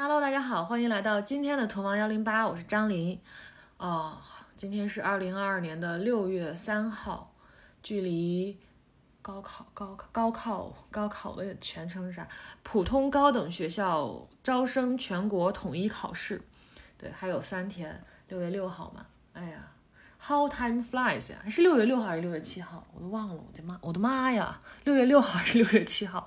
Hello，大家好，欢迎来到今天的图王幺零八，我是张琳。哦，今天是二零二二年的六月三号，距离高考、高考、高考、高考的全称是啥？普通高等学校招生全国统一考试，对，还有三天，六月六号嘛。哎呀，How time flies 呀！是六月六号还是六月七号？我都忘了，我的妈，我的妈呀！六月六号还是六月七号？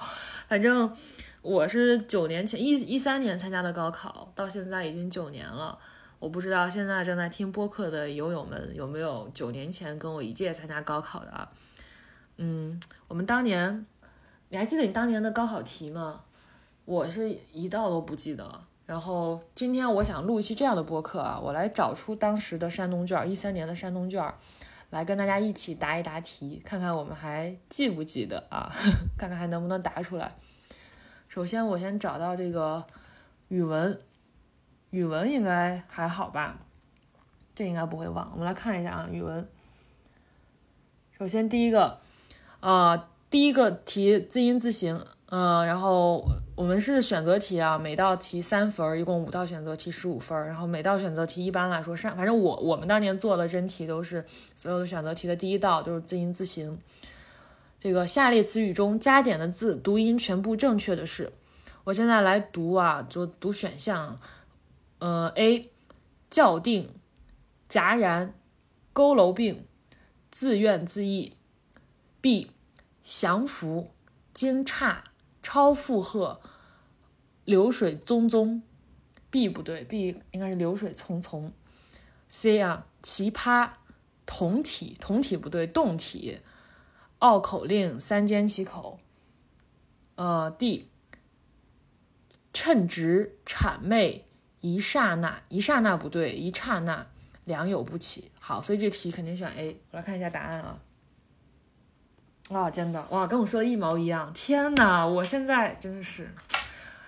反正。我是九年前一一三年参加的高考，到现在已经九年了。我不知道现在正在听播客的友友们有没有九年前跟我一届参加高考的啊？嗯，我们当年，你还记得你当年的高考题吗？我是一道都不记得。然后今天我想录一期这样的播客啊，我来找出当时的山东卷，一三年的山东卷，来跟大家一起答一答题，看看我们还记不记得啊？看看还能不能答出来。首先，我先找到这个语文，语文应该还好吧？这应该不会忘。我们来看一下啊，语文。首先第一个，呃，第一个题字音字形，嗯，然后我们是选择题啊，每道题三分，一共五道选择题十五分，然后每道选择题一般来说上，反正我我们当年做的真题都是所有的选择题的第一道都是字音字形。这个下列词语中加点的字读音全部正确的是，我现在来读啊，就读选项，呃，A，校定，戛然，佝偻病，自怨自艾；B，降服，惊诧，超负荷，流水淙淙；B 不对，B 应该是流水匆匆。C 啊，奇葩，同体，同体不对，动体。拗口令，三缄其口。呃，D，称职，谄媚，一刹那，一刹那不对，一刹那，良莠不齐。好，所以这题肯定选 A。我来看一下答案啊。哇，真的哇，跟我说的一毛一样。天哪，我现在真的是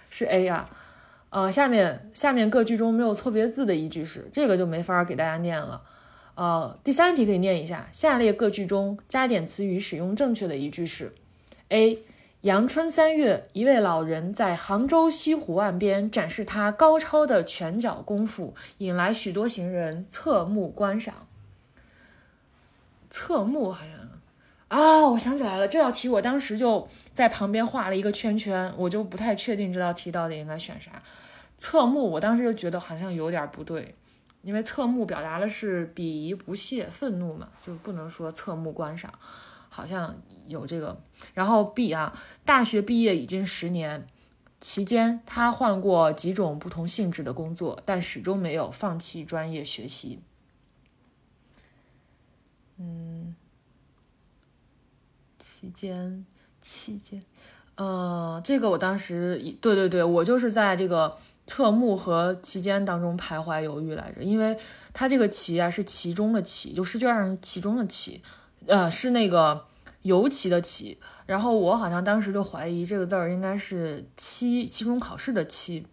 是 A 啊。呃，下面下面各句中没有错别字的一句是这个就没法给大家念了。呃，第三题可以念一下，下列各句中加点词语使用正确的一句是：A. 阳春三月，一位老人在杭州西湖岸边展示他高超的拳脚功夫，引来许多行人侧目观赏。侧目好像啊，我想起来了，这道题我当时就在旁边画了一个圈圈，我就不太确定这道题到底应该选啥。侧目，我当时就觉得好像有点不对。因为侧目表达的是鄙夷、不屑、愤怒嘛，就不能说侧目观赏，好像有这个。然后 B 啊，大学毕业已经十年，期间他换过几种不同性质的工作，但始终没有放弃专业学习。嗯，期间，期间，呃，这个我当时，对对对，我就是在这个。侧目和其间当中徘徊犹豫来着，因为它这个其啊是其中的其，就试卷上其中的其，呃是那个尤其的其，然后我好像当时就怀疑这个字儿应该是期期中考试的期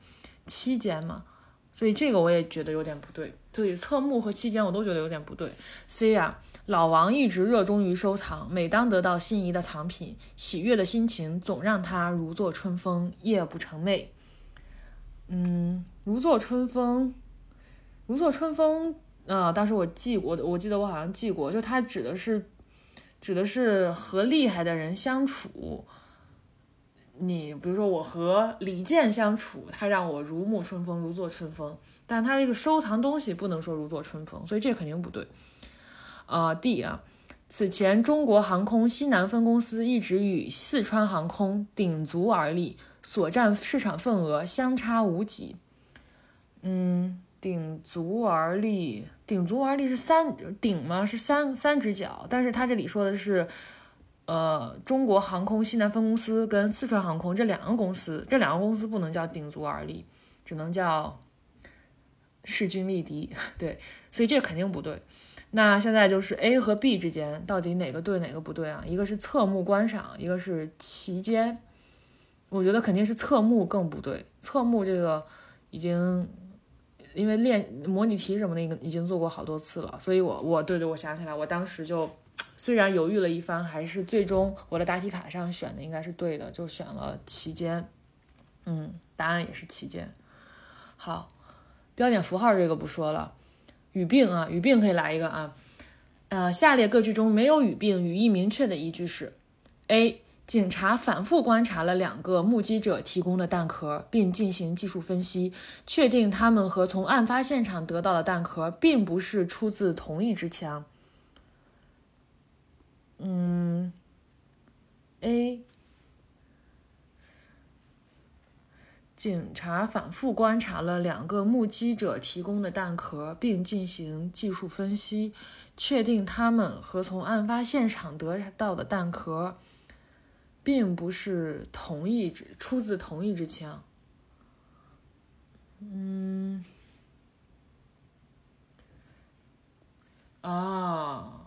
期间嘛，所以这个我也觉得有点不对，所以侧目和期间我都觉得有点不对。C 啊，老王一直热衷于收藏，每当得到心仪的藏品，喜悦的心情总让他如坐春风，夜不成寐。嗯，如坐春风，如坐春风啊！当时我记过，我记得我好像记过，就它指的是，指的是和厉害的人相处。你比如说我和李健相处，他让我如沐春风，如坐春风。但他这个收藏东西不能说如坐春风，所以这肯定不对。啊，D 啊，此前中国航空西南分公司一直与四川航空鼎足而立。所占市场份额相差无几，嗯，鼎足而立，鼎足而立是三鼎吗？是三三只脚，但是他这里说的是，呃，中国航空西南分公司跟四川航空这两个公司，这两个公司不能叫鼎足而立，只能叫势均力敌，对，所以这肯定不对。那现在就是 A 和 B 之间到底哪个对哪个不对啊？一个是侧目观赏，一个是其间。我觉得肯定是侧目更不对，侧目这个已经因为练模拟题什么的，已经已经做过好多次了，所以我我对对，我想起来，我当时就虽然犹豫了一番，还是最终我的答题卡上选的应该是对的，就选了期间，嗯，答案也是期间。好，标点符号这个不说了，语病啊，语病可以来一个啊。呃，下列各句中没有语病，语义明确的依据是：A. 警察反复观察了两个目击者提供的弹壳，并进行技术分析，确定他们和从案发现场得到的弹壳并不是出自同一支枪。嗯，A，警察反复观察了两个目击者提供的弹壳，并进行技术分析，确定他们和从案发现场得到的弹壳。并不是同一支出自同一支枪，嗯，啊，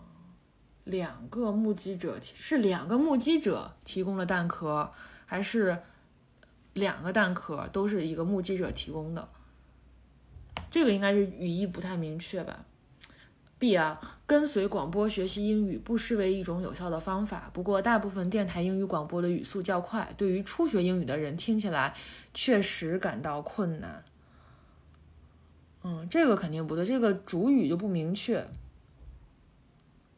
两个目击者是两个目击者提供了弹壳，还是两个弹壳都是一个目击者提供的？这个应该是语义不太明确吧。B 啊，跟随广播学习英语不失为一种有效的方法。不过，大部分电台英语广播的语速较快，对于初学英语的人听起来确实感到困难。嗯，这个肯定不对，这个主语就不明确。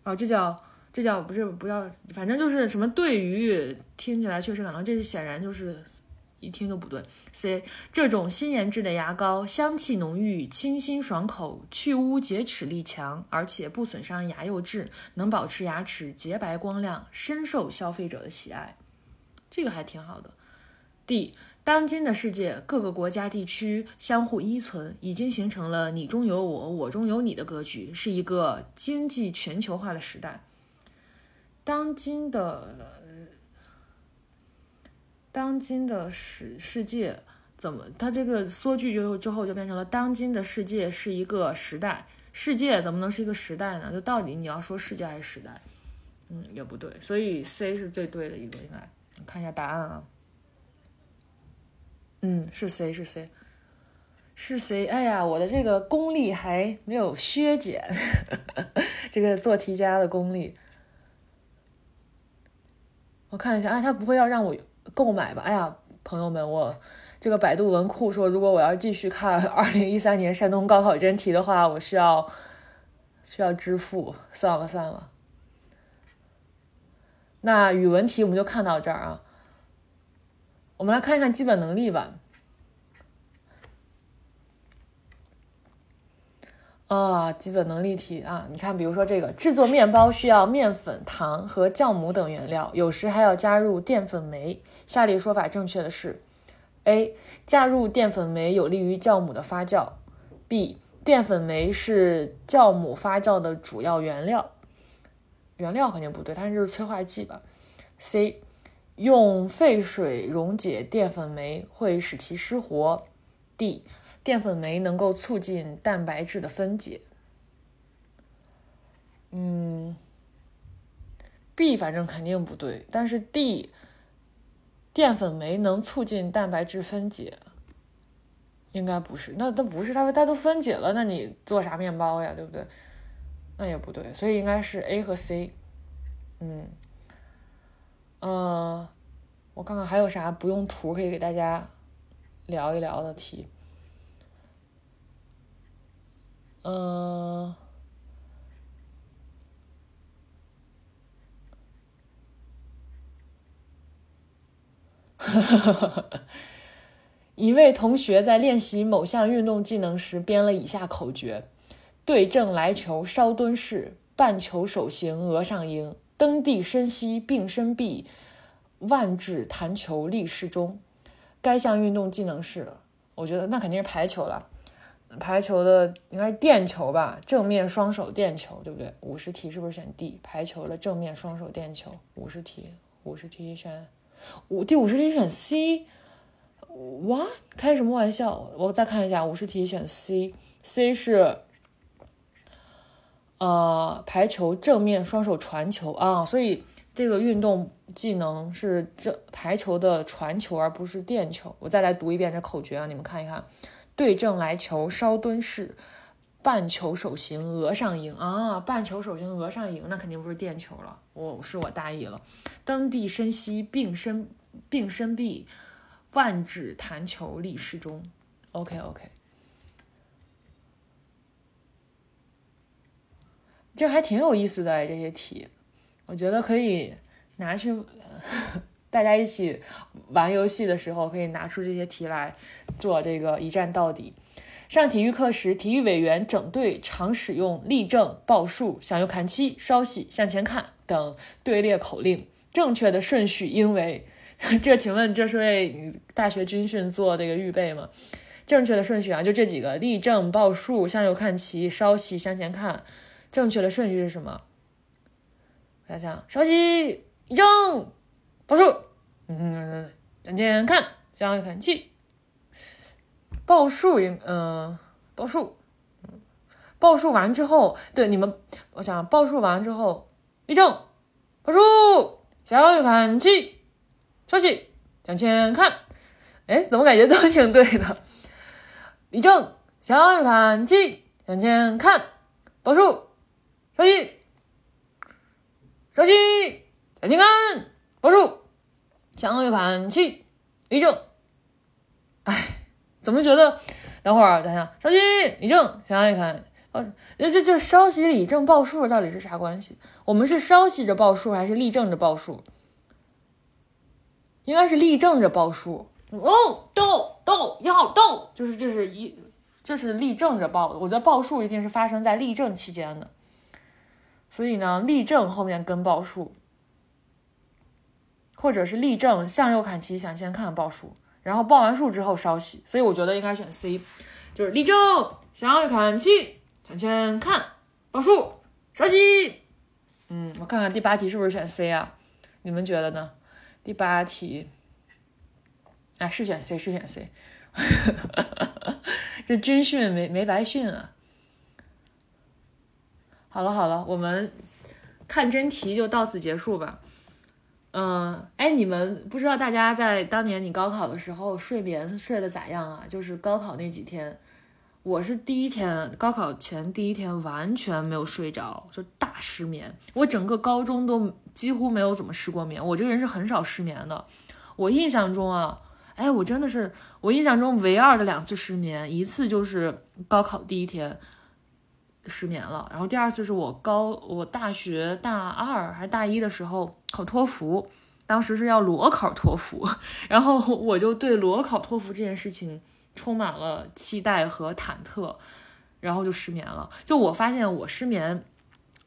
哦，这叫这叫不是不叫，反正就是什么对于听起来确实感到，这显然就是。一听都不对。C 这种新研制的牙膏，香气浓郁，清新爽口，去污洁齿力强，而且不损伤牙釉质，能保持牙齿洁白光亮，深受消费者的喜爱。这个还挺好的。D 当今的世界，各个国家地区相互依存，已经形成了你中有我，我中有你的格局，是一个经济全球化的时代。当今的。当今的世世界怎么？它这个缩句就之后就变成了当今的世界是一个时代，世界怎么能是一个时代呢？就到底你要说世界还是时代？嗯，也不对，所以 C 是最对的一个，应该看一下答案啊。嗯，是 C 是 C 是 C。哎呀，我的这个功力还没有削减，这个做题家的功力。我看一下，哎，他不会要让我。购买吧，哎呀，朋友们，我这个百度文库说，如果我要继续看 二零一三年山东高考真题的话，我需要需要支付。算了算了，那语文题我们就看到这儿啊。我们来看一看基本能力吧。啊，基本能力题啊，你看，比如说这个制作面包需要面粉、糖和酵母等原料，有时还要加入淀粉酶。下列说法正确的是：A. 加入淀粉酶有利于酵母的发酵；B. 淀粉酶是酵母发酵的主要原料。原料肯定不对，它就是催化剂吧？C. 用沸水溶解淀粉酶会使其失活。D. 淀粉酶能够促进蛋白质的分解。嗯，B 反正肯定不对，但是 D，淀粉酶能促进蛋白质分解，应该不是。那它不是它，它都分解了，那你做啥面包呀？对不对？那也不对，所以应该是 A 和 C。嗯，呃，我看看还有啥不用图可以给大家聊一聊的题。嗯，一位同学在练习某项运动技能时编了以下口诀：对正来球，稍蹲式，半球手型，额上迎，蹬地深膝，并伸臂，腕指弹球，立适中。该项运动技能是，我觉得那肯定是排球了。排球的应该是垫球吧，正面双手垫球，对不对？五十题是不是选 D？排球的正面双手垫球，五十题，五十题选五，第五十题选 C？哇，开什么玩笑？我再看一下，五十题选 C，C 是呃排球正面双手传球啊，所以这个运动技能是这排球的传球，而不是垫球。我再来读一遍这口诀啊，你们看一看。对正来球，稍蹲式，半球手型额上赢啊，半球手型额上赢，那肯定不是垫球了，我是我大意了。蹬地深吸，并身并身臂，万指弹球立适中。OK OK，这还挺有意思的这些题，我觉得可以拿去。大家一起玩游戏的时候，可以拿出这些题来做这个一站到底。上体育课时，体育委员整队常使用立正、报数、向右看齐、稍息、向前看等队列口令，正确的顺序应为。这请问这是为大学军训做这个预备吗？正确的顺序啊，就这几个：立正、报数、向右看齐、稍息、向前看。正确的顺序是什么？想想，稍息，立正，报数，嗯，向前看，向右看齐。报数应嗯，报数，嗯，报数完之后，对你们，我想报数完之后，立正，报数，向右看齐，稍息，向前看，哎，怎么感觉都挺对的？立正，向右看齐，向前看，报数，稍息，稍息，向前看，报数，向右看齐，立正，哎。怎么觉得？等会儿，等下，稍息，立正，想想看，哦，这这这稍息、立正、报数到底是啥关系？我们是稍息着报数，还是立正着报数？应该是立正着报数。哦，到到要到，就是这是一，这是立正着报的。我觉得报数一定是发生在立正期间的，所以呢，立正后面跟报数，或者是立正向右看齐，想先看报数。然后报完数之后稍息，所以我觉得应该选 C，就是立正，向右看齐，向前看，报数，稍息。嗯，我看看第八题是不是选 C 啊？你们觉得呢？第八题，哎，是选 C，是选 C。这军训没没白训啊。好了好了，我们看真题就到此结束吧。嗯，哎，你们不知道大家在当年你高考的时候睡眠睡得咋样啊？就是高考那几天，我是第一天高考前第一天完全没有睡着，就大失眠。我整个高中都几乎没有怎么失过眠，我这个人是很少失眠的。我印象中啊，哎，我真的是我印象中唯二的两次失眠，一次就是高考第一天。失眠了，然后第二次是我高我大学大二还是大一的时候考托福，当时是要裸考托福，然后我就对裸考托福这件事情充满了期待和忐忑，然后就失眠了。就我发现我失眠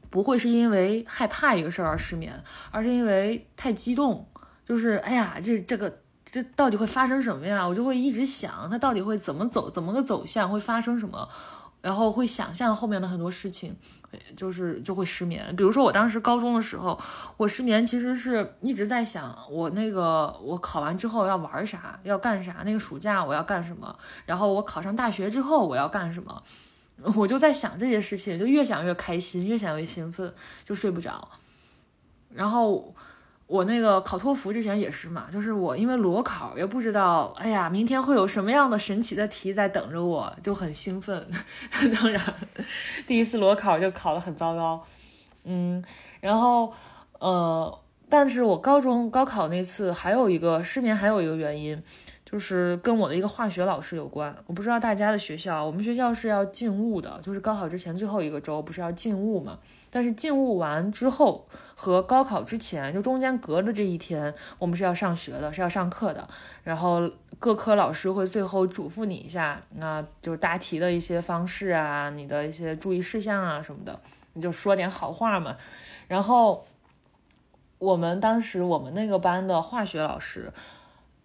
不会是因为害怕一个事儿而失眠，而是因为太激动，就是哎呀这这个这到底会发生什么呀？我就会一直想它到底会怎么走，怎么个走向，会发生什么。然后会想象后面的很多事情，就是就会失眠。比如说我当时高中的时候，我失眠其实是一直在想我那个我考完之后要玩啥，要干啥，那个暑假我要干什么，然后我考上大学之后我要干什么，我就在想这些事情，就越想越开心，越想越兴奋，就睡不着。然后。我那个考托福之前也是嘛，就是我因为裸考也不知道，哎呀，明天会有什么样的神奇的题在等着我，就很兴奋。当然，第一次裸考就考得很糟糕，嗯，然后呃，但是我高中高考那次还有一个失眠，还有一个原因，就是跟我的一个化学老师有关。我不知道大家的学校，我们学校是要进物的，就是高考之前最后一个周不是要进物嘛。但是进物完之后和高考之前，就中间隔着这一天，我们是要上学的，是要上课的。然后各科老师会最后嘱咐你一下，那就答题的一些方式啊，你的一些注意事项啊什么的，你就说点好话嘛。然后我们当时我们那个班的化学老师。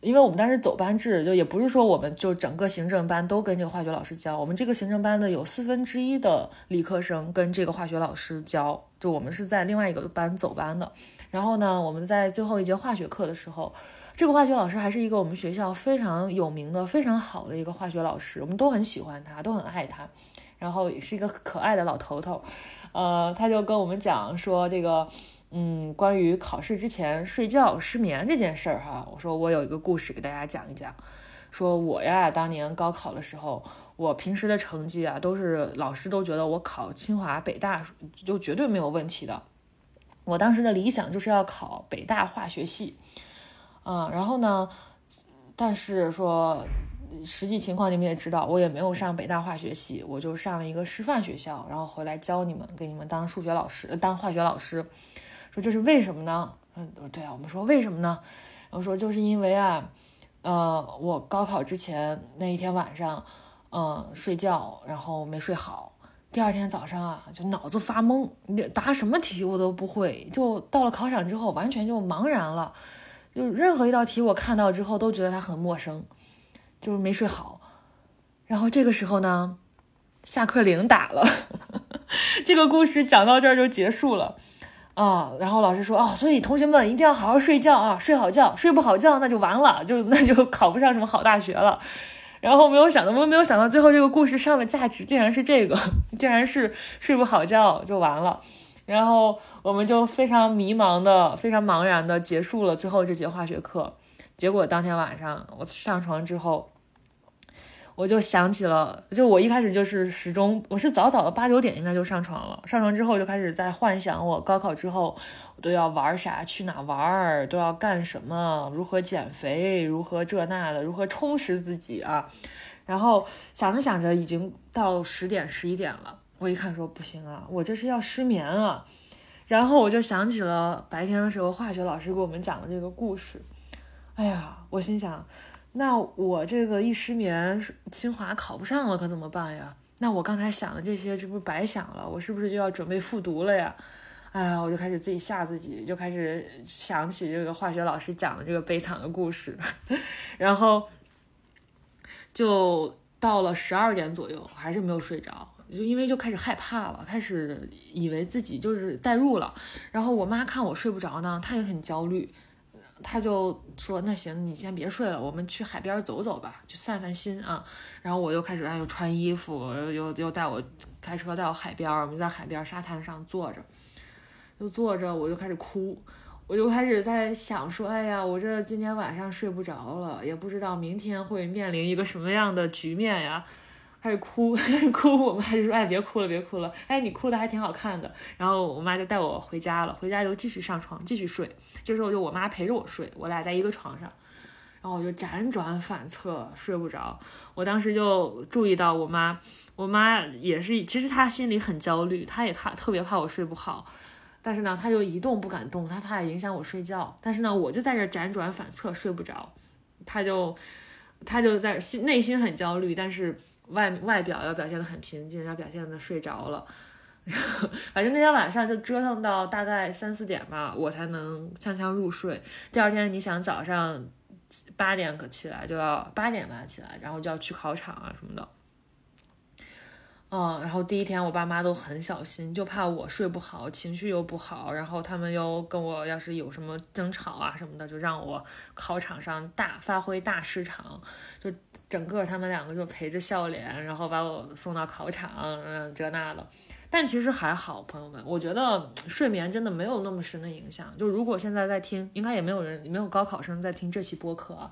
因为我们当时走班制，就也不是说我们就整个行政班都跟这个化学老师教，我们这个行政班的有四分之一的理科生跟这个化学老师教，就我们是在另外一个班走班的。然后呢，我们在最后一节化学课的时候，这个化学老师还是一个我们学校非常有名的、非常好的一个化学老师，我们都很喜欢他，都很爱他。然后也是一个可爱的老头头，呃，他就跟我们讲说这个。嗯，关于考试之前睡觉失眠这件事儿哈，我说我有一个故事给大家讲一讲。说我呀，当年高考的时候，我平时的成绩啊，都是老师都觉得我考清华北大就绝对没有问题的。我当时的理想就是要考北大化学系，嗯，然后呢，但是说实际情况你们也知道，我也没有上北大化学系，我就上了一个师范学校，然后回来教你们，给你们当数学老师，当化学老师。说这是为什么呢？嗯，对啊，我们说为什么呢？然后说就是因为啊，呃，我高考之前那一天晚上，嗯，睡觉然后没睡好，第二天早上啊就脑子发懵，答什么题我都不会，就到了考场之后完全就茫然了，就任何一道题我看到之后都觉得它很陌生。就是没睡好，然后这个时候呢，下课铃打了，这个故事讲到这儿就结束了啊。然后老师说啊，所以同学们一定要好好睡觉啊，睡好觉，睡不好觉那就完了，就 那就考不上什么好大学了。然后没有想到，我没有想到最后这个故事上的价值竟然是这个，竟然是睡不好觉就完了。然后我们就非常迷茫的、非常茫然的结束了最后这节化学课。结果当天晚上我上床之后。我就想起了，就我一开始就是始终，我是早早的八九点应该就上床了。上床之后就开始在幻想我高考之后我都要玩啥，去哪玩，都要干什么，如何减肥，如何这那的，如何充实自己啊。然后想着想着，已经到十点十一点了。我一看说不行啊，我这是要失眠啊。然后我就想起了白天的时候化学老师给我们讲的这个故事。哎呀，我心想。那我这个一失眠，清华考不上了，可怎么办呀？那我刚才想的这些，这不是白想了？我是不是就要准备复读了呀？哎呀，我就开始自己吓自己，就开始想起这个化学老师讲的这个悲惨的故事，然后就到了十二点左右，还是没有睡着，就因为就开始害怕了，开始以为自己就是代入了。然后我妈看我睡不着呢，她也很焦虑。他就说：“那行，你先别睡了，我们去海边走走吧，去散散心啊。”然后我又开始，哎，又穿衣服，又又带我开车到海边，我们在海边沙滩上坐着，就坐着，我就开始哭，我就开始在想说：“哎呀，我这今天晚上睡不着了，也不知道明天会面临一个什么样的局面呀。”开始哭，开始哭，我妈就说：“哎，别哭了，别哭了，哎，你哭的还挺好看的。”然后我妈就带我回家了，回家又继续上床继续睡。这时候就我妈陪着我睡，我俩在一个床上，然后我就辗转反侧睡不着。我当时就注意到我妈，我妈也是，其实她心里很焦虑，她也她特别怕我睡不好，但是呢，她就一动不敢动，她怕影响我睡觉。但是呢，我就在这辗转反侧睡不着，她就她就在心内心很焦虑，但是。外外表要表现的很平静，要表现的睡着了，反正那天晚上就折腾到大概三四点吧，我才能锵锵入睡。第二天你想早上八点可起来就要八点吧起来，然后就要去考场啊什么的。嗯，然后第一天我爸妈都很小心，就怕我睡不好，情绪又不好，然后他们又跟我要是有什么争吵啊什么的，就让我考场上大发挥大失常，就。整个他们两个就陪着笑脸，然后把我送到考场，嗯，这那的。但其实还好，朋友们，我觉得睡眠真的没有那么深的影响。就如果现在在听，应该也没有人，没有高考生在听这期播客啊。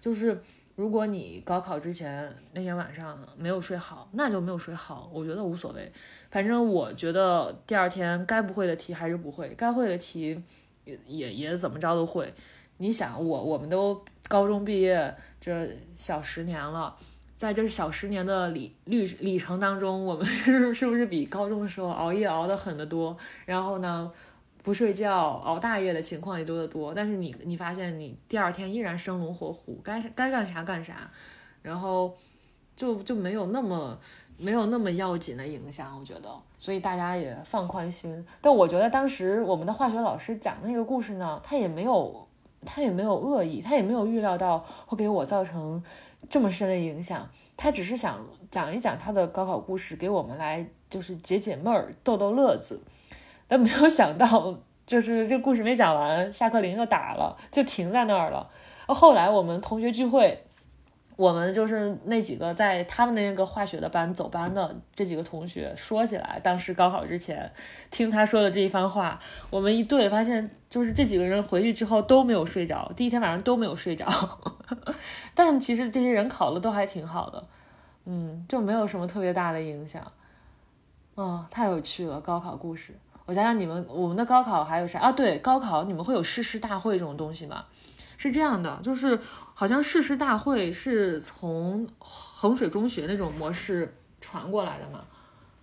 就是如果你高考之前那天晚上没有睡好，那就没有睡好，我觉得无所谓。反正我觉得第二天该不会的题还是不会，该会的题也也也怎么着都会。你想，我我们都高中毕业。这小十年了，在这小十年的里旅里程当中，我们是 是不是比高中的时候熬夜熬得狠得多？然后呢，不睡觉熬大夜的情况也多得多。但是你你发现你第二天依然生龙活虎，该该干啥干啥，然后就就没有那么没有那么要紧的影响，我觉得。所以大家也放宽心。但我觉得当时我们的化学老师讲那个故事呢，他也没有。他也没有恶意，他也没有预料到会给我造成这么深的影响。他只是想讲一讲他的高考故事，给我们来就是解解闷儿、逗逗乐子。但没有想到，就是这故事没讲完，下课铃就打了，就停在那儿了。后来我们同学聚会。我们就是那几个在他们那个化学的班走班的这几个同学，说起来，当时高考之前听他说的这一番话，我们一对发现，就是这几个人回去之后都没有睡着，第一天晚上都没有睡着。但其实这些人考的都还挺好的，嗯，就没有什么特别大的影响。嗯，太有趣了，高考故事。我想想，你们我们的高考还有啥啊？对，高考你们会有誓师大会这种东西吗？是这样的，就是好像誓师大会是从衡水中学那种模式传过来的嘛，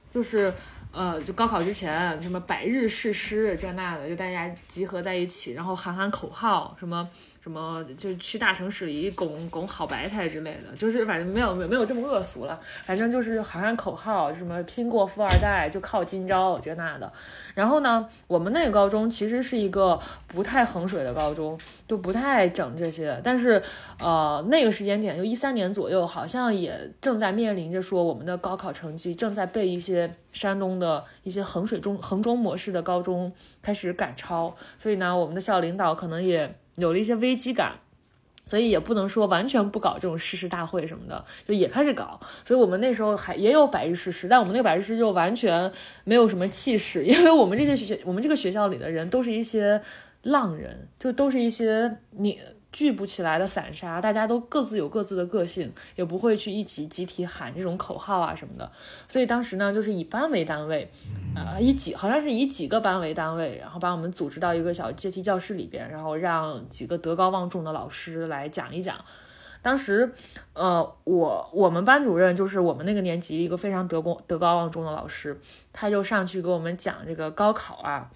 就是呃，就高考之前什么百日誓师这那的，就大家集合在一起，然后喊喊口号，什么。什么就去大城市里拱拱好白菜之类的，就是反正没有没没有这么恶俗了，反正就是喊喊口号，什么拼过富二代就靠今朝这那的。然后呢，我们那个高中其实是一个不太衡水的高中，就不太整这些。但是呃那个时间点就一三年左右，好像也正在面临着说我们的高考成绩正在被一些山东的一些衡水中衡中模式的高中开始赶超，所以呢，我们的校领导可能也。有了一些危机感，所以也不能说完全不搞这种誓师大会什么的，就也开始搞。所以我们那时候还也有百日誓师，但我们那个百日誓师就完全没有什么气势，因为我们这些学我们这个学校里的人都是一些浪人，就都是一些你。聚不起来的散沙，大家都各自有各自的个性，也不会去一起集体喊这种口号啊什么的。所以当时呢，就是以班为单位，呃，以几好像是以几个班为单位，然后把我们组织到一个小阶梯教室里边，然后让几个德高望重的老师来讲一讲。当时，呃，我我们班主任就是我们那个年级一个非常德高德高望重的老师，他就上去给我们讲这个高考啊。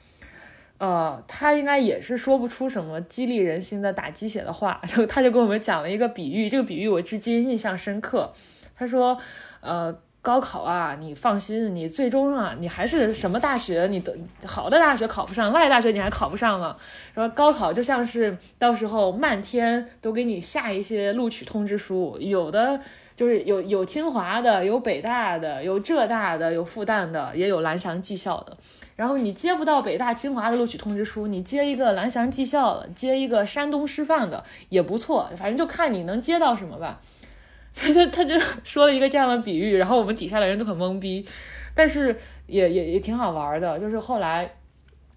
呃，他应该也是说不出什么激励人心的打鸡血的话，就他就给我们讲了一个比喻，这个比喻我至今印象深刻。他说，呃，高考啊，你放心，你最终啊，你还是什么大学，你的好的大学考不上，赖大学你还考不上了。说高考就像是到时候漫天都给你下一些录取通知书，有的。就是有有清华的，有北大的，有浙大的，有复旦的，也有蓝翔技校的。然后你接不到北大清华的录取通知书，你接一个蓝翔技校的，接一个山东师范的也不错，反正就看你能接到什么吧。他他他就说了一个这样的比喻，然后我们底下的人都很懵逼，但是也也也挺好玩的。就是后来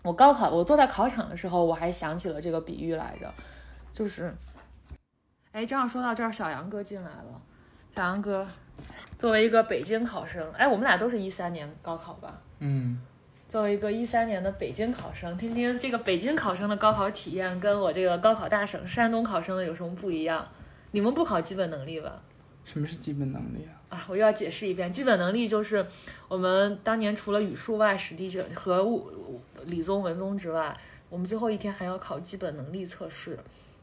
我高考，我坐在考场的时候，我还想起了这个比喻来着，就是，哎，正好说到这儿，小杨哥进来了。小杨哥，作为一个北京考生，哎，我们俩都是一三年高考吧？嗯。作为一个一三年的北京考生，听听这个北京考生的高考体验，跟我这个高考大省山东考生的有什么不一样？你们不考基本能力吧？什么是基本能力啊？啊，我又要解释一遍，基本能力就是我们当年除了语数外、史地政和物理综、文综之外，我们最后一天还要考基本能力测试，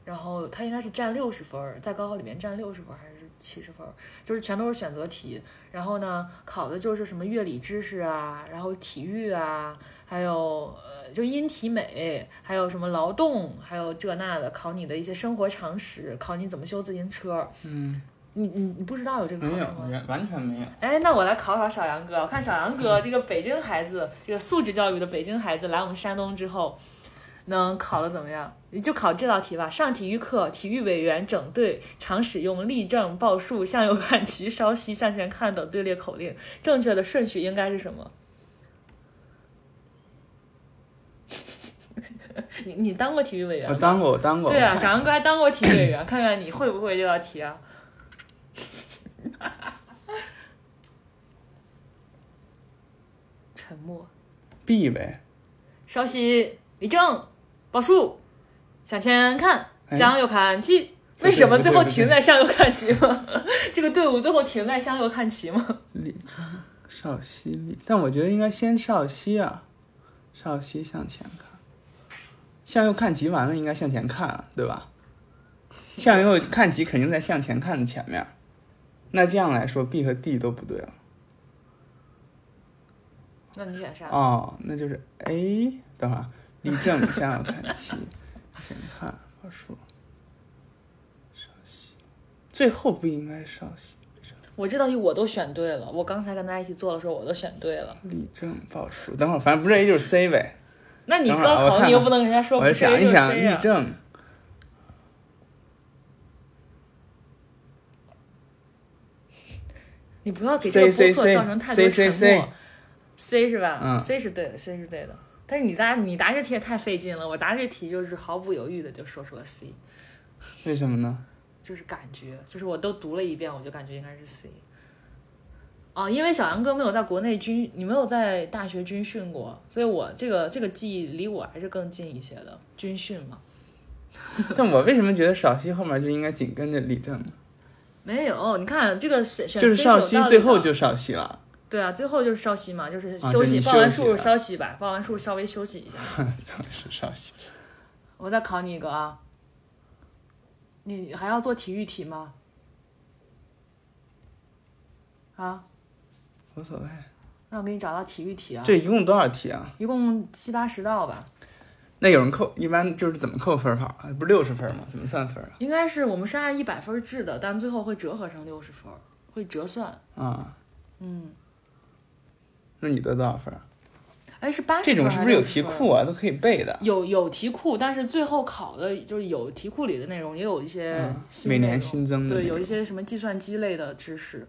然后它应该是占六十分，在高考里面占六十分还是？七十分，就是全都是选择题，然后呢，考的就是什么乐理知识啊，然后体育啊，还有呃，就音体美，还有什么劳动，还有这那的，考你的一些生活常识，考你怎么修自行车。嗯，你你你不知道有这个考试吗？完全没有。哎，那我来考考小杨哥，我看小杨哥这个北京孩子，这个素质教育的北京孩子来我们山东之后。能考的怎么样？你就考这道题吧。上体育课，体育委员整队常使用立正、报数、向右看齐、稍息、向前看等队列口令，正确的顺序应该是什么？你你当过体育委员？我当过，我当过。对啊，小杨哥还当过体育委员，看看你会不会这道题啊？沉默。B 呗。稍息。立正，报数，向前看，向右看齐。为什么最后停在向右看齐吗？这个队伍最后停在向右看齐吗？立正，稍息立，但我觉得应该先少熙啊，少熙向前看，向右看齐完了应该向前看，对吧？向右看齐肯定在向前看的前面，那这样来说 B 和 D 都不对了。那你选啥？哦，那就是 A，等会儿。立正，向右看齐，先看报数，稍息。最后不应该稍息。我这道题我都选对了，我刚才跟大家一起做的时候我都选对了。立正报数，等会儿反正不是 A 就是 C 呗。那你高考你又不能跟人家说不是 A 就是 C 啊。我想一想，立正。你不要给这个播客造成太多沉默。C 是吧？嗯，C 是对的，C 是对的。但是你答你答这题也太费劲了，我答这题就是毫不犹豫的就说出了 C，为什么呢？就是感觉，就是我都读了一遍，我就感觉应该是 C。哦，因为小杨哥没有在国内军，你没有在大学军训过，所以我这个这个记忆离我还是更近一些的，军训嘛。但我为什么觉得少熙后面就应该紧跟着李正呢？没有，你看这个选选就是少熙最后就少熙了，对啊，最后就是稍息嘛，就是啊休息，报完数稍息吧，报完数稍微休息一下。是稍息。我再考你一个啊，你还要做体育题吗？啊，无所谓。那我给你找到体育题啊，这一共多少题啊？一共七八十道吧，那有人扣，一般就是怎么扣分法啊？不是六十分吗？怎么算分啊？应该是我们是按一百分制的，但最后会折合成六十分，会折算。啊，嗯，那你得多少分啊？哎，是八十这种是不是有题库啊？啊？都可以背的。有有题库，但是最后考的就是有题库里的内容，也有一些嗯每年新增的对有一些什么计算机类的知识。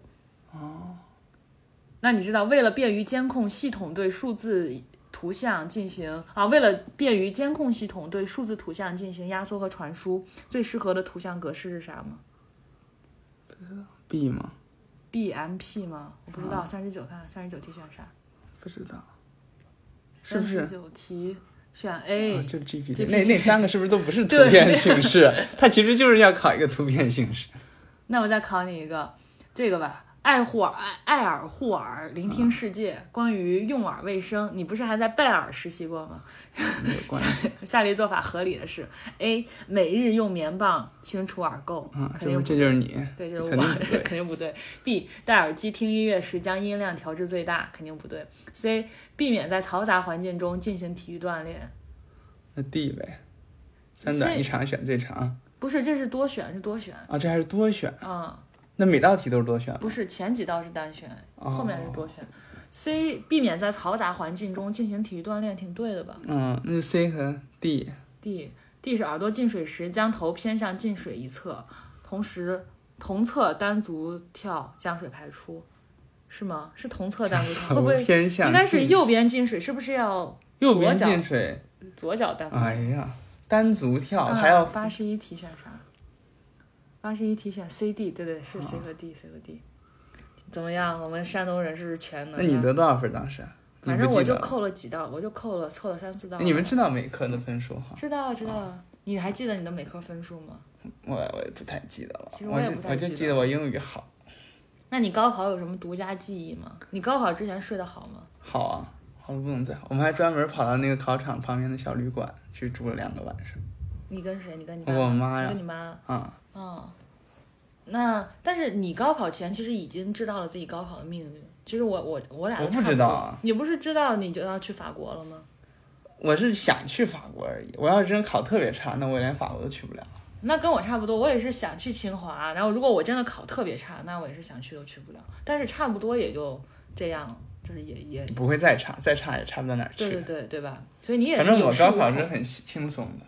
哦，那你知道，为了便于监控系统对数字图像进行啊，为了便于监控系统对数字图像进行压缩和传输，最适合的图像格式是啥吗 B 吗？？BMP 吗？我不知道。三十九看，三十九题选啥？不知道，是不是？九题选啊，A。就 GPT，GPT 那那三个是不是都不是 图片形式？它其实就是要考一个图片形式。那我再考你一个，这个吧。爱护耳爱爱耳护耳，聆听世界。关于用耳卫生，你不是还在拜耳实习过吗？没有关系。下列做法合理的是：A. 每日用棉棒清除耳垢，嗯，肯定这就是你？对，就是我肯定不对肯定不对。B. 戴耳机听音乐时将音量调至最大，肯定不对。C. 避免在嘈杂环境中进行体育锻炼。那 D 呗，三短一长选最长不是，这是多选，是多选。啊，这还是多选。嗯，那每道题都是多选吗？不是，前几道是单选，哦后面是多选。C. 避免在嘈杂环境中进行体育锻炼，挺对的吧嗯，那是 C 和 D，？D. D 是耳朵进水时将头偏向进水一侧，同时同侧单足跳将水排出，是吗？是同侧单足跳，会不会 偏向应该是右边进水？是不是要右边左脚进水？左脚单足跳？哎呀，单足跳啊还要八十一题选啥？八十一题选 C、D，对对，是 C 和 D，C 和 D。怎么样？我们山东人是不是全能啊？那你得多少分当时？反正我就扣了几道，我就扣了错了三四道。你们知道每科的分数哈？知道啊知道啊，你还记得你的每科分数吗？我我也不太记得了，其实我也我就我就不太记得记得我英语好，那你高考有什么独家记忆吗？你高考之前睡得好吗？好啊，好的不能再好。我们还专门跑到那个考场旁边的小旅馆去住了两个晚上。你跟谁？你跟你爸？我妈呀你跟你妈？啊、嗯，那但是你高考前其实已经知道了自己高考的命运。其实我我我俩都我不知道啊你不是知道你就要去法国了吗？我是想去法国而已。我要是真考特别差，那我连法国都去不了。那跟我差不多，我也是想去清华。然后如果我真的考特别差，那我也是想去都去不了。但是差不多也就这样，就是也也不会再差，再差也差不到哪儿去。对对对对吧？所以你也反正我高考是很轻松的。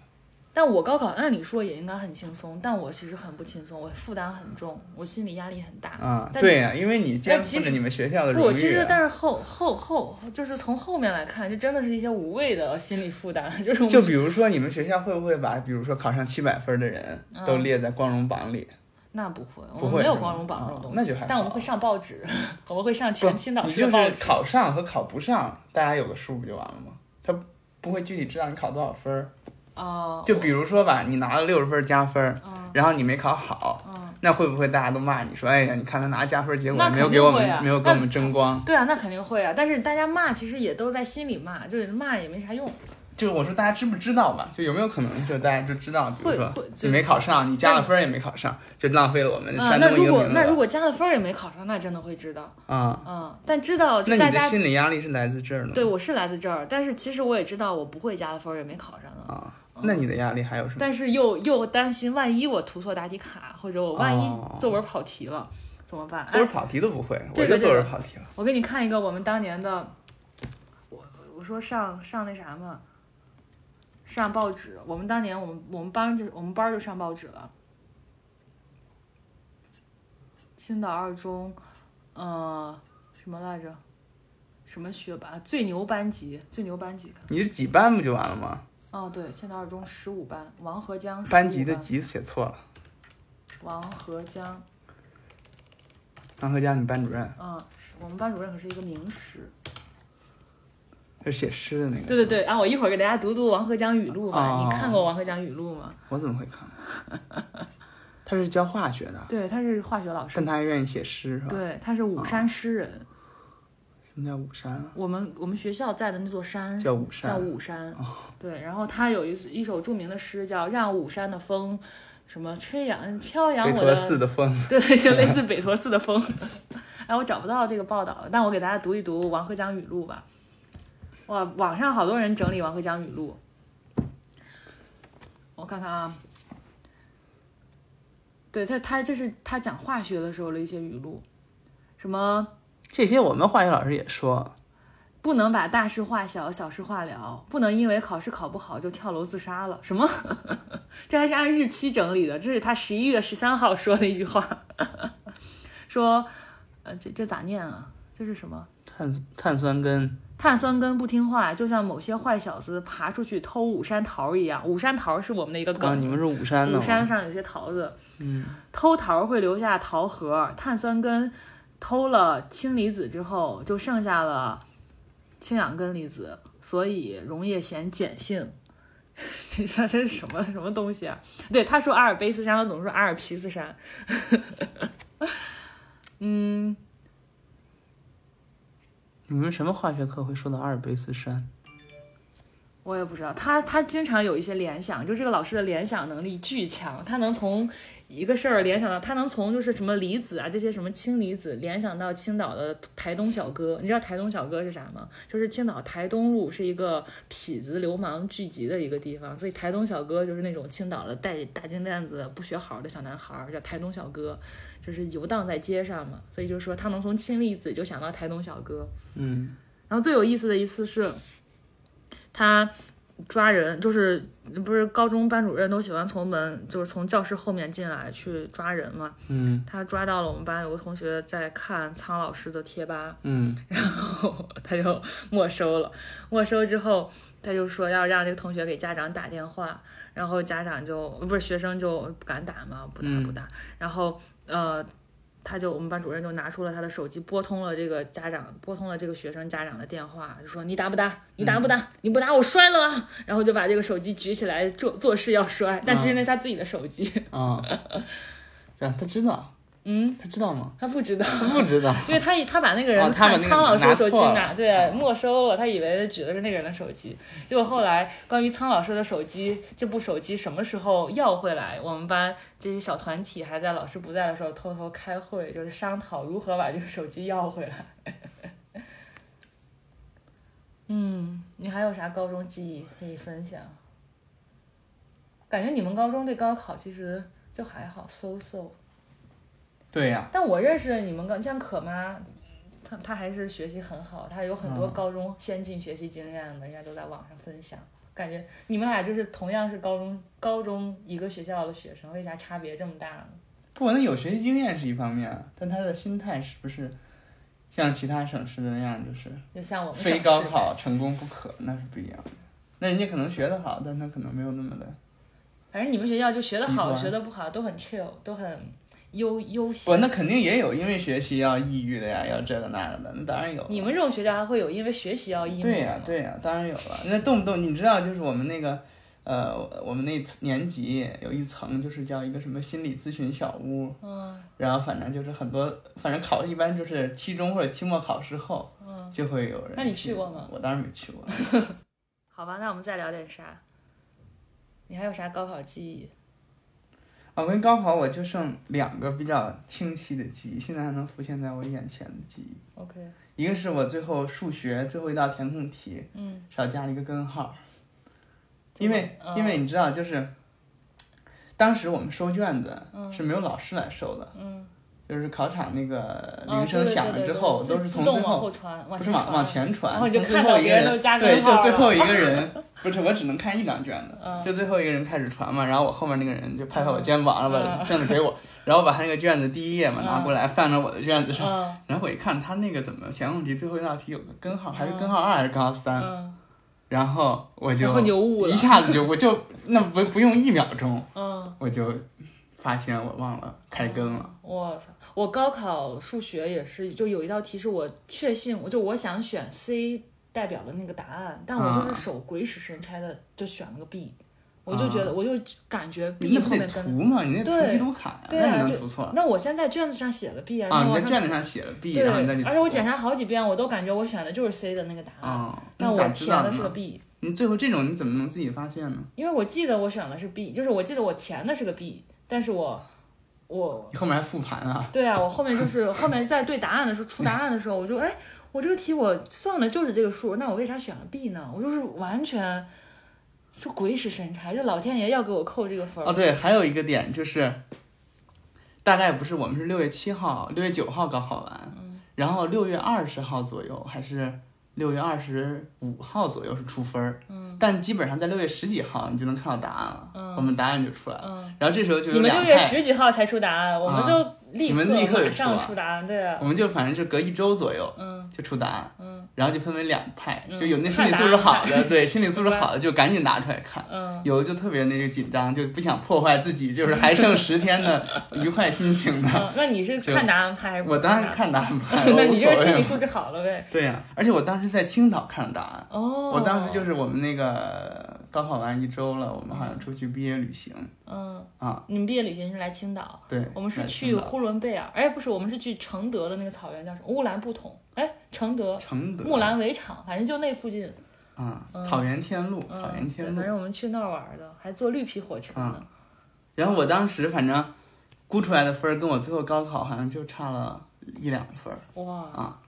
但我高考按理说也应该很轻松，但我其实很不轻松，我负担很重，我心理压力很大。啊，对呀、因为你肩负着你们学校的荣誉、不，啊。其实但是后后后就是从后面来看，这真的是一些无谓的心理负担，就是就比如说，你们学校会不会把，比如说考上七百分的人嗯都列在光荣榜里？那不会，我们没有光荣榜这种哦东西，那就还但我们会上报纸，我们会上全青岛你就是市的报纸。考上和考不上，大家有个数不就完了吗？他不会具体知道你考多少分儿。哦，就比如说吧，你拿了六十分加分然后你没考好，嗯，那会不会大家都骂你说，哎呀，你看他拿加分，结果没有给我们、没有给我们争光？对啊，那肯定会啊，但是大家骂其实也都在心里骂，就是骂也没啥用。就是我说大家知不知道嘛？就有没有可能，就大家就知道，比如说你没考上，你加了分儿也没考上，就浪费了我们啊，山那如东一个名额。果那如果加了分儿也没考上，那真的会知道。啊、嗯，但知道就那你的大家心理压力是来自这儿的吗？对我是来自这儿，但是其实我也知道我不会加了分儿也没考上的，啊，那你的压力还有什么？但是又又担心万一我涂错答题卡，或者我万一哦作文跑题了、怎么办？哎作文跑题都不会，我这个就作文这个跑题了。我给你看一个我们当年的，我我说上上那啥嘛，上报纸。我们当年我们我们班就我们班就上报纸了。青岛二中，呃，什么来着？什么学霸？最牛班级，最牛班级。你是几班不就完了吗？哦，对，青岛二中十五班，王河江15班级的级写错了。王河江，王和江，你班主任，嗯，是我们班主任可是一个名师。就写诗的那个。对对对，啊，我一会儿给大家读读《王河江语录》吧。哦你看过《王河江语录》吗？我怎么会看？他是教化学的，对，他是化学老师但。他还愿意写诗是吧？对，他是武山诗人。什么叫武山啊？我们我们学校在的那座山叫武山。叫武山。对，然后他有一一首著名的诗叫《让武山的风》，什么吹扬飘扬我的陀寺的风。对，就类似北陀寺的风。哎，我找不到这个报道了，但我给大家读一读《王鹤江语录》吧。哇，网上好多人整理《王鹤江语录》，我看看啊。对他，他这是他讲化学的时候的一些语录，什么这些我们化学老师也说，不能把大事化小，小事化了，不能因为考试考不好就跳楼自杀了。什么？这还是按日期整理的，这是他十一月十三号说的一句话，说，呃，这这咋念啊？这是什么？碳碳酸根碳酸根不听话，就像某些坏小子爬出去偷五山桃一样。五山桃是我们的一个梗，啊，你们是五山的五？山上有些桃子，嗯，偷桃会留下桃核，碳酸根偷了氢离子之后，就剩下了氢氧根离子，所以溶液显碱性。这 这这是什么什么东西啊？对，他说阿尔卑斯山，我总说阿尔皮斯山。嗯，你们什么化学课会说到阿尔卑斯山？我也不知道，他他经常有一些联想，就这个老师的联想能力巨强，他能从一个事儿联想到，他能从就是什么离子啊这些什么氢离子联想到青岛的台东小哥。你知道台东小哥是啥吗？就是青岛台东路是一个痞子流氓聚集的一个地方，所以台东小哥就是那种青岛的带大金链子不学好的小男孩，叫台东小哥，就是游荡在街上嘛。所以就是说他能从氢离子就想到台东小哥。嗯，然后最有意思的一次是，他抓人，就是不是高中班主任都喜欢从门，就是从教室后面进来去抓人嘛。嗯他抓到了我们班有个同学在看苍老师的贴吧，嗯 然后他就 没收了。没收之后，他就说要让这个同学给家长打电话，然后家长就不是学生就不敢打嘛，不打不打。然后呃，他就我们班主任就拿出了他的手机，拨通了这个家长，拨通了这个学生家长的电话，就说你打不打？你打不打？你不打我摔了啊！然后就把这个手机举起来做做事要摔，但其实那是他自己的手机。啊，他知道，嗯，他知道吗？他不知道。他不知道。因为他以他把那个人看苍老师的手机拿对没收了，他以为举的是那个人的手机。结果后来关于苍老师的手机，这部手机什么时候要回来，我们班这些小团体还在老师不在的时候偷偷开会，就是商讨如何把这个手机要回来。嗯，你还有啥高中记忆可以分享？感觉你们高中对高考其实就还好，so so。对呀、但我认识的你们刚像可妈，她她还是学习很好，她有很多嗯高中先进学习经验的，人家都在网上分享。感觉你们俩就是同样是高中高中一个学校的学生，为啥差别这么大呢？不可能有学习经验是一方面，但他的心态是不是像其他省市的那样，就是就像我们非高考成功不可，那是不一样的。那人家可能学得好，但他可能没有那么的。反正你们学校就学得好，学得不好都很 chill，都很悠悠不，闲。那肯定也有因为学习要抑郁的呀，要这个那个的，那当然有。你们这种学校还会有因为学习要抑郁对呀、吗对呀、当然有了。那动不动你知道，就是我们那个，呃，我们那年级有一层就是叫一个什么心理咨询小屋，嗯然后反正就是很多，反正考一般就是期中或者期末考试后嗯，就会有人。那你去过吗？我当然没去过。好吧，那我们再聊点啥？你还有啥高考记忆？我跟高考我就剩两个比较清晰的记忆，现在还能浮现在我眼前的记忆。OK，一个是我最后数学最后一道填空题嗯，少加了一个根号，因为、嗯。因为你知道就是，当时我们收卷子嗯。是没有老师来收的，嗯，就是考场那个哦铃声响了之后，都是从最后不是往往前传，然后你就从最看到后一个人别人都加对，就最后一个人，不是我只能看一张卷子，嗯就最后一个人开始传嘛，然后我后面那个人就拍拍我嗯肩膀，然后把嗯卷子给我，然后把他那个卷子第一页嘛嗯拿过来放到我的卷子上，嗯然后我一看他那个怎么填空题最后一道题有个根号，还是嗯根号二还是根号三，嗯然后我就一下子就我就那不不用一秒钟，嗯，我就发现我忘了开根了。我操！我高考数学也是，就有一道题是我确信，我就我想选 C 代表的那个答案，但我就是啊手鬼使神差的就选了个 B，我就觉得我就感觉你 B 后面跟涂吗？你那对涂基督卡呀，对啊那你能就涂错？那我先在卷子上写了 B 啊，然啊，后卷子上写了 B，对，然后你再去。而且我检查好几遍，我都感觉我选的就是 C 的那个答案，啊，但我填的是个 B，你最后这种你怎么能自己发现呢？因为我记得我选的是 B，就是我记得我填的是个 B，但是我我你后面还复盘啊？对啊，我后面就是后面在对答案的时候出答案的时候，我就哎，我这个题我算的就是这个数，那我为啥选了 B 呢？我就是完全就鬼使神差，就老天爷要给我扣这个分儿。哦，对，还有一个点就是，大概不是我们是六月七号、六月九号高考完，嗯然后六月二十号左右还是六月二十五号左右是出分儿，嗯但基本上在六月十几号你就能看到答案了，嗯我们答案就出来了，嗯，然后这时候就你们六月十几号才出答案，我们啊就立你们立刻就马上出答案，对啊，我们就反正就隔一周左右嗯就出答案，嗯然后就分为两派，嗯就有那心理素质好案的，对，心理素质好的就赶紧拿出来看。嗯，有的就特别那个紧张，就不想破坏自己，就是还剩十天的愉快心情的。嗯，那你是看答案派还是不我当然答看答案派，案？那你这所谓嘛。个心理素质好了呗？对呀、而且我当时在青岛看的答案，哦，我当时就是我们那个高考完一周了，我们好像出去毕业旅行。嗯，啊，你们毕业旅行是来青岛，对，我们是去呼伦贝尔，哎，不是，我们是去承德的那个草原叫什么？乌兰布统，哎，承德。承德。木兰围场，反正就那附近。啊，嗯。草原天路，嗯，草原天路。反。正我们去那儿玩的，还坐绿皮火车呢。嗯然后我当时反正估出来的分儿跟我最后高考好像就差了一两分儿，哇，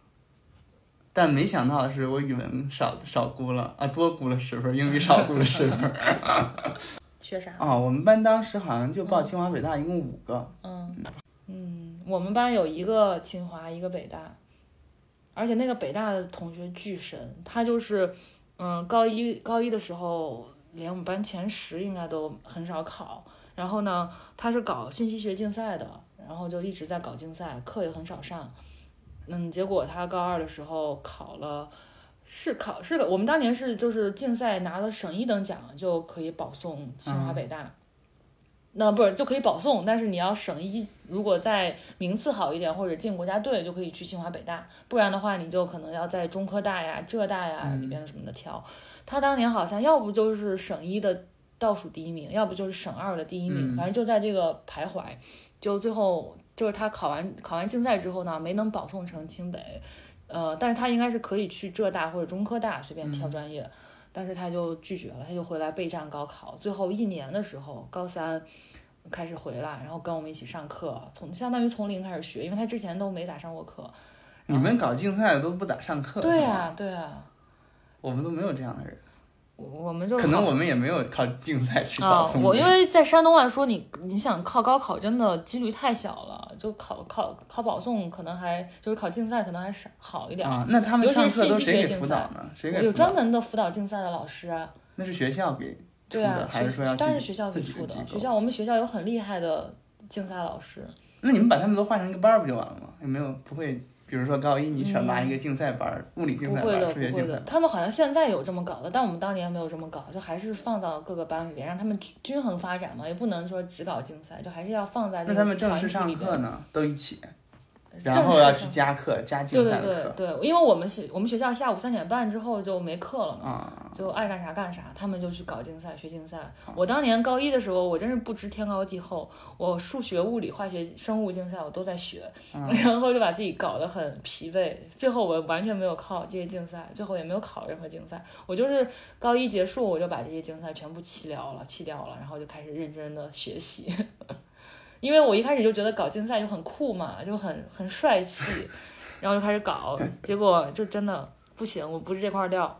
但没想到的是我语文少少估了啊，多估了十分，英语少估了十分儿。学啥？啊，我们班当时好像就报清华北大，一共五个。嗯嗯，我们班有一个清华，一个北大，而且那个北大的同学巨神，他就是，嗯，高一高一的时候，连我们班前十应该都很少考。然后呢，他是搞信息学竞赛的，然后就一直在搞竞赛，课也很少上。嗯，结果他高二的时候考了，是考是的，我们当年是就是竞赛拿了省一等奖就可以保送清华北大。那不是就可以保送，但是你要省一，如果在名次好一点或者进国家队，就可以去清华北大，不然的话你就可能要在中科大呀、浙大呀里边什么的挑。他当年好像要不就是省一的倒数第一名，要不就是省二的第一名，反正就在这个徘徊。就最后就是他考完考完竞赛之后呢，没能保送成清北，呃，但是他应该是可以去浙大或者中科大随便挑专业。但是他就拒绝了，他就回来备战高考。最后一年的时候，高三开始回来，然后跟我们一起上课，从相当于从零开始学，因为他之前都没咋上过课。你们搞竞赛的都不咋上课，对呀、对呀、我们都没有这样的人，我我们就可能我们也没有靠竞赛去保啊，送。我因为在山东来说，你你想靠高考，真的几率太小了，就考考考保送可能还就是考竞赛可能还少好一点。啊，那他们上课都谁给辅导呢？谁给有专门的辅导竞赛的老师啊，那是学校给出对啊，，还是说要自己当然是学校给出的。学校我们学校有很厉害的竞赛老师，那你们把他们都换成一个班儿不就完了吗？有没有不会？比如说高一你选拔一个竞赛班儿，物理竞赛班、不会的，数学竞赛不会的。他们好像现在有这么搞的，但我们当年没有这么搞，就还是放到各个班里边，让他们均均衡发展嘛，也不能说只搞竞赛，就还是要放在这个那他们正式上课呢，都一起，然后要去加课，加对对竞赛的课对对，因为我们学我们学校下午三点半之后就没课了嘛，啊。就爱干啥干啥，他们就去搞竞赛、学竞赛。我当年高一的时候，我真是不知天高地厚，我数学、物理、化学、生物竞赛我都在学，然后就把自己搞得很疲惫。最后我完全没有靠这些竞赛，最后也没有考任何竞赛。我就是高一结束，我就把这些竞赛全部弃掉了，弃掉了，然后就开始认真的学习。因为我一开始就觉得搞竞赛就很酷嘛，就很很帅气，然后就开始搞，结果就真的不行，我不是这块料。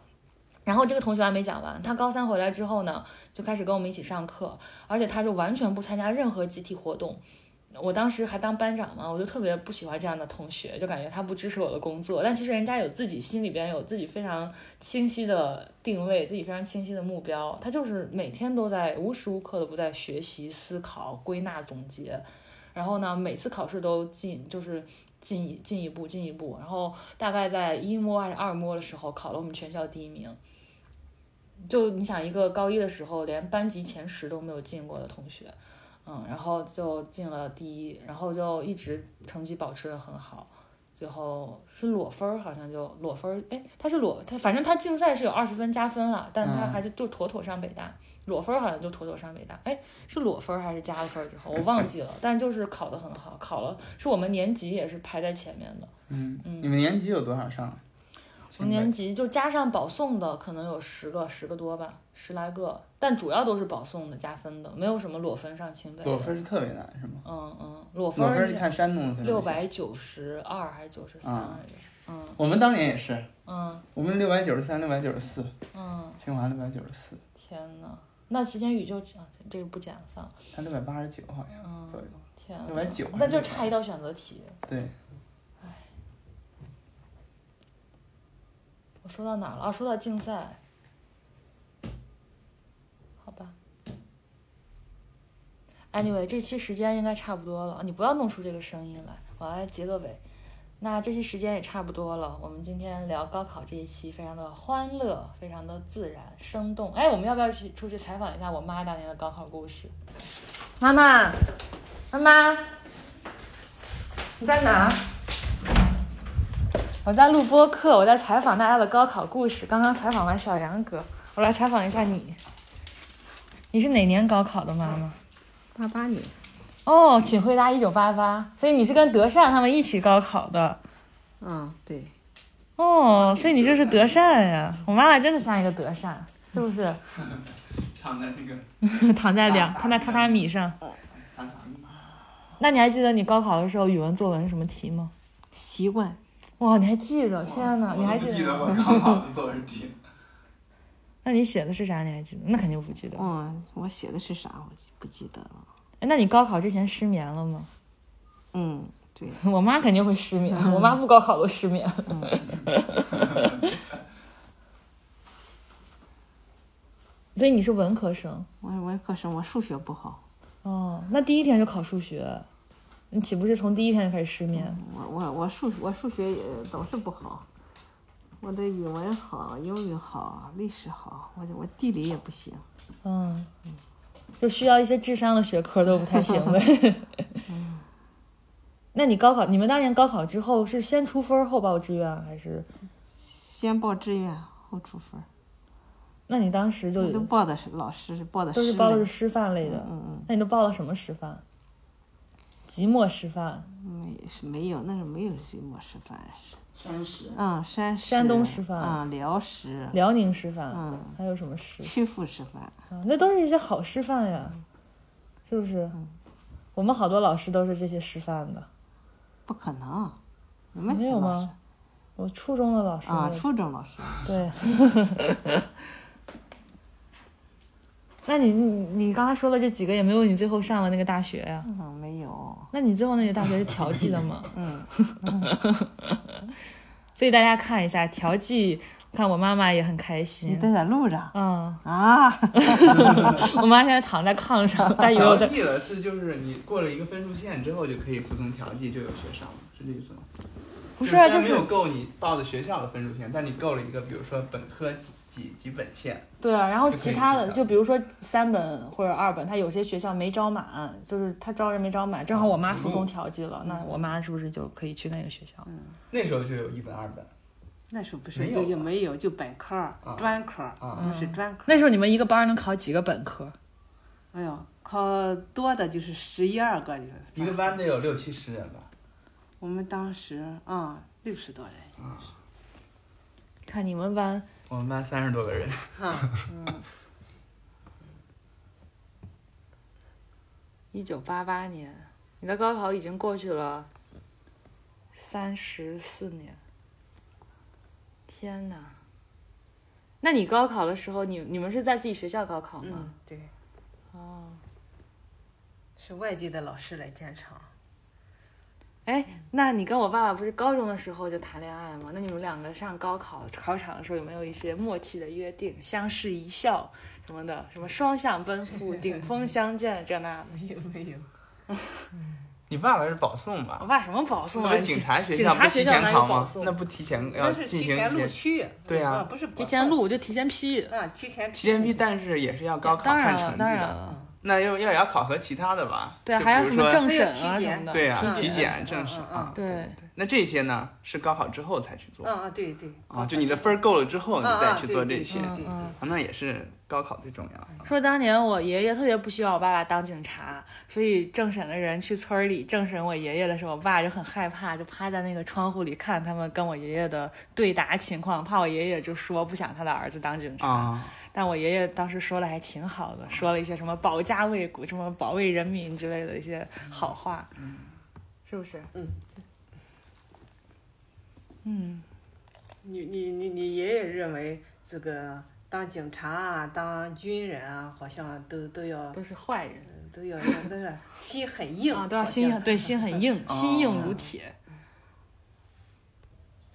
然后这个同学还没讲完，他高三回来之后呢，就开始跟我们一起上课，而且他就完全不参加任何集体活动。我当时还当班长嘛，我就特别不喜欢这样的同学，就感觉他不支持我的工作。但其实人家有自己心里边有自己非常清晰的定位，自己非常清晰的目标。他就是每天都在无时无刻的不在学习、思考、归纳、总结。然后呢，每次考试都进就是进进一步进一步，然后大概在一模还是二模的时候考了我们全校第一名。就你想，一个高一的时候连班级前十都没有进过的同学，嗯，然后就进了第一，然后就一直成绩保持的很好，最后是裸分儿，好像就裸分儿，哎，他是裸，他反正他竞赛是有二十分加分了，但他嗯还是就妥妥上北大，裸分儿好像就妥妥上北大，哎，是裸分儿还是加了分儿之后我忘记了，但就是考得很好，考了是我们年级也是排在前面的，嗯嗯，你们年级有多少上？我们年级就加上保送的可能有十个十个多吧，十来个，但主要都是保送的加分的，没有什么裸分上清北，裸分是特别难是吗？嗯嗯，裸分儿裸分是看山东的分数六。百九十二还是九十三啊来着？嗯我们当年也是，嗯我们六百九十三、六百九十四，嗯，清华六百九十四，天呐，那齐天宇就啊，这个不减了算了。他六百八十九好像嗯，左右。天六百九那就差一道选择题。对，我说到哪儿了？啊，说到竞赛。好吧。Anyway，这期时间应该差不多了，你不要弄出这个声音来，我来结个尾。那这期时间也差不多了，我们今天聊高考这一期非常的欢乐，非常的自然生动。哎，我们要不要去出去采访一下我妈当年的高考故事？妈妈，妈妈，你在哪？我在录播课，我在采访大家的高考故事。刚刚采访完小杨哥，我来采访一下你。你是哪年高考的，妈妈？八八年，哦，请回答一九八八。所以你是跟德善他们一起高考的。嗯，对，哦，所以你就是德善呀。我妈妈真的像一个德善，是不是？躺在那个 躺在两躺在榻榻米上。榻榻米。那你还记得你高考的时候语文作文什么题吗？习惯哇，你还记得？天哪，你还记得我高考的作文题。那你写的是啥？你还记得？那肯定不记得。嗯，我写的是啥我不记得了。哎，那你高考之前失眠了吗？嗯，对，我妈肯定会失眠，我妈不高考都失眠。所以你是文科生我是文科生，我数学不好，哦？那第一天就考数学，你岂不是从第一天就开始失眠？我我我数我数学也总是不好，我的语文好，英语好，历史好，我我地理也不行。嗯，就需要一些智商的学科都不太行呗。那你高考，你们当年高考之后是先出分后报志愿，还是？先报志愿后出分，那你当时就都报的是老师报的都是报的是师范类的？嗯嗯那你都报了什么师范？即墨师范。没是没有，那时候没有即墨师范是，山石。啊，山师山东师范啊，辽师，辽宁师范，嗯还有什么师？曲阜师范，啊，那都是一些好师范呀，是不是？我们好多老师都是这些师范的，不可能，你们没有吗？我初中的老师啊，初中老师。对。那你你你刚才说了这几个，也没有你最后上了那个大学呀？嗯，没有，那你最后那个大学是调剂的吗？嗯，所以大家看一下调剂，看我妈妈也很开你心。在在路上嗯，啊？我妈现在躺在炕上，她以为我在。调剂了是就是你过了一个分数线之后就可以服从调剂就有学上了，是这意思吗？不是啊，就是没有够你报的学校的分数线，但你够了一个，比如说本科几几本线。对啊，然后其他的，就比如说三本或者二本，他有些学校没招满，就是他招人没招满，正好我妈服从调剂了，那我妈是不是就可以去那个学校？嗯那时候就有一本二本，那时候不是没有就就没有，就本科儿、专科儿，啊我们是专科。那时候你们一个班能考几个本科？哎呦，考多的就是十一二个，就是一个班得有六七十人吧。我们当时啊六十多人，看你们班，我们班三十多个人，一九八八年，你的高考已经过去了三十四年，天哪！那你高考的时候，你你们是在自己学校高考吗？嗯，对，哦，是外地的老师来监场。哎，那你跟我爸爸不是高中的时候就谈恋爱吗？那你们两个上高考考场的时候有没有一些默契的约定，相视一笑什么的，什么双向奔赴、顶峰相见这那的？没有没有，你爸爸是保送吧我？爸什么保送啊？警察学校不提察学校哪有前？保送那不提前要进行提前录取。对呀啊不是提前录就提前批，啊，提前批提前批，但是也是要高考当然了，看成绩当然的。了，那又要也要考核其他的吧？对，还有什么政审啊什么的，对呀、嗯体检、嗯政审啊，对。那这些呢是高考之后才去做啊啊，对对。啊？就你的分儿够了之后，你啊啊再去做这些对对那也是高考最重要。说当年我爷爷特别不希望我爸爸当警察，所以政审的人去村儿里政审我爷爷的时候，我爸就很害怕，就趴在那个窗户里看他们跟我爷爷的对答情况，怕我爷爷就说不想他的儿子当警察。啊，但我爷爷当时说的还挺好的，说了一些什么保家卫国、什么保卫人民之类的一些好话，是不是？嗯。嗯，你你你你爷爷认为这个当警察啊，当军人啊，好像都都要都是坏人。都要都是心很硬啊，都要心对心很硬，哦 心硬如铁。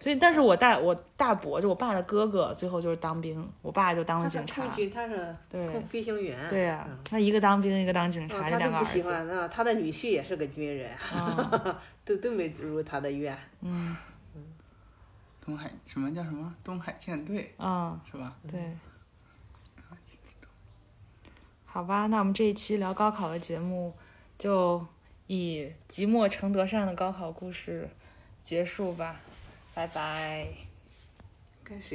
所以，但是我大我大伯就我爸的哥哥，最后就是当兵，我爸就当了警察空。军，他是对空飞行员。对呀、嗯他一个当兵，一个当警察，这嗯他都不两个儿子。喜欢，那他的女婿也是个军人，啊，都都没如他的愿。嗯东海什么叫什么东海舰队啊，是吧？对。好吧，那我们这一期聊高考的节目，就以即墨承德善的高考故事结束吧，拜拜。开始。